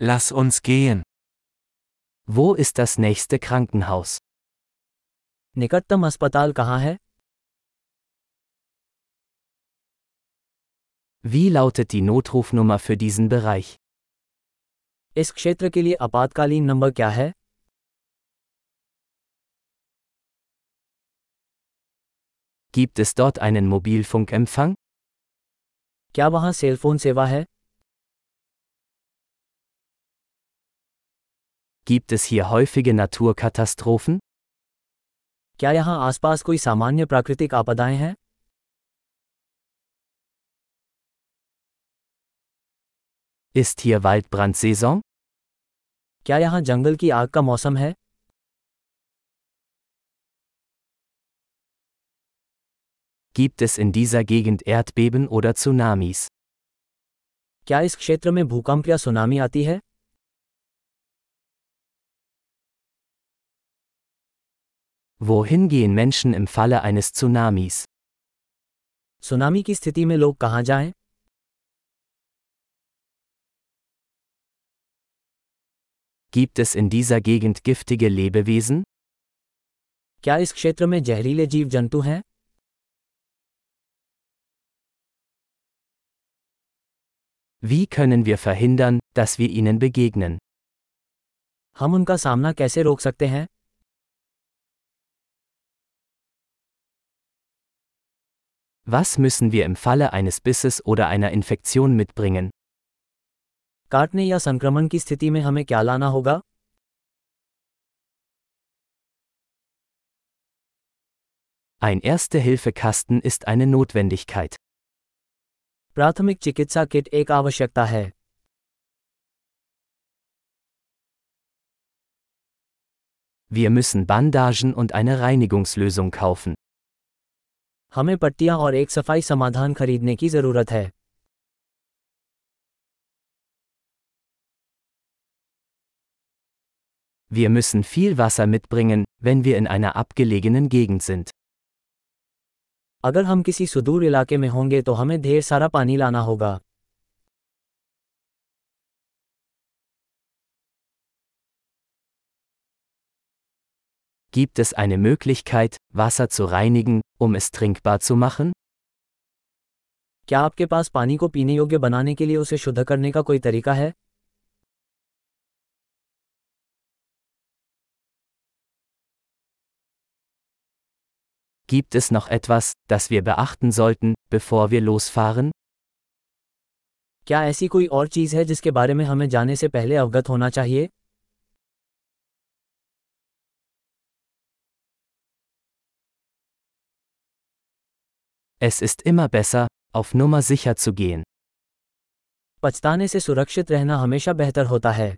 Lass uns gehen. Wo ist das nächste Krankenhaus? निकटतम अस्पताल कहाँ है Wie lautet die Notrufnummer für diesen Bereich? इस क्षेत्र के लिए आपातकालीन नंबर क्या है Gibt es dort einen Mobilfunkempfang? क्या वहाँ सेल फोन सेवा है Gibt es hier häufige Naturkatastrophen? क्या यहाँ आसपास कोई सामान्य प्राकृतिक आपदाएं हैं Ist hier Waldbrandsaison? क्या यहाँ जंगल की आग का मौसम है Gibt es in dieser Gegend Erdbeben oder Tsunamis? क्या इस क्षेत्र में भूकंप या सुनामी आती है Wohin gehen Menschen im Falle eines Tsunamis? Tsunami की स्थिति में लोग कहाँ जाएं Gibt es in dieser Gegend giftige Lebewesen? क्या इस क्षेत्र में जहरीले जीव जंतु हैं Wie können wir verhindern, dass wir ihnen begegnen? हम उनका सामना कैसे रोक सकते हैं Was müssen wir im Falle eines Bisses oder einer Infektion mitbringen? काटने या संक्रमण की स्थिति में हमें क्या लाना होगा Ein Erste-Hilfe-Kasten ist eine Notwendigkeit. प्राथमिक चिकित्सा किट एक आवश्यकता है Wir müssen Bandagen und eine Reinigungslösung kaufen. हमें पट्टियाँ और एक सफ़ाई समाधान खरीदने की ज़रूरत है Wir müssen viel Wasser mitbringen, wenn wir in einer abgelegenen Gegend sind. अगर हम किसी सुदूर इलाके में होंगे तो हमें ढेर सारा पानी लाना होगा Gibt es eine Möglichkeit, Wasser zu reinigen, um es trinkbar zu machen? क्या आपके पास पानी को पीने योग्य बनाने के लिए उसे शुद्ध करने का कोई तरीका है Gibt es noch etwas, das wir beachten sollten, bevor wir losfahren? क्या ऐसी कोई और चीज़ है जिसके बारे में हमें जाने से पहले अवगत होना चाहिए Es ist immer besser, auf Nummer sicher zu gehen. पछताने से सुरक्षित रहना हमेशा बेहतर होता है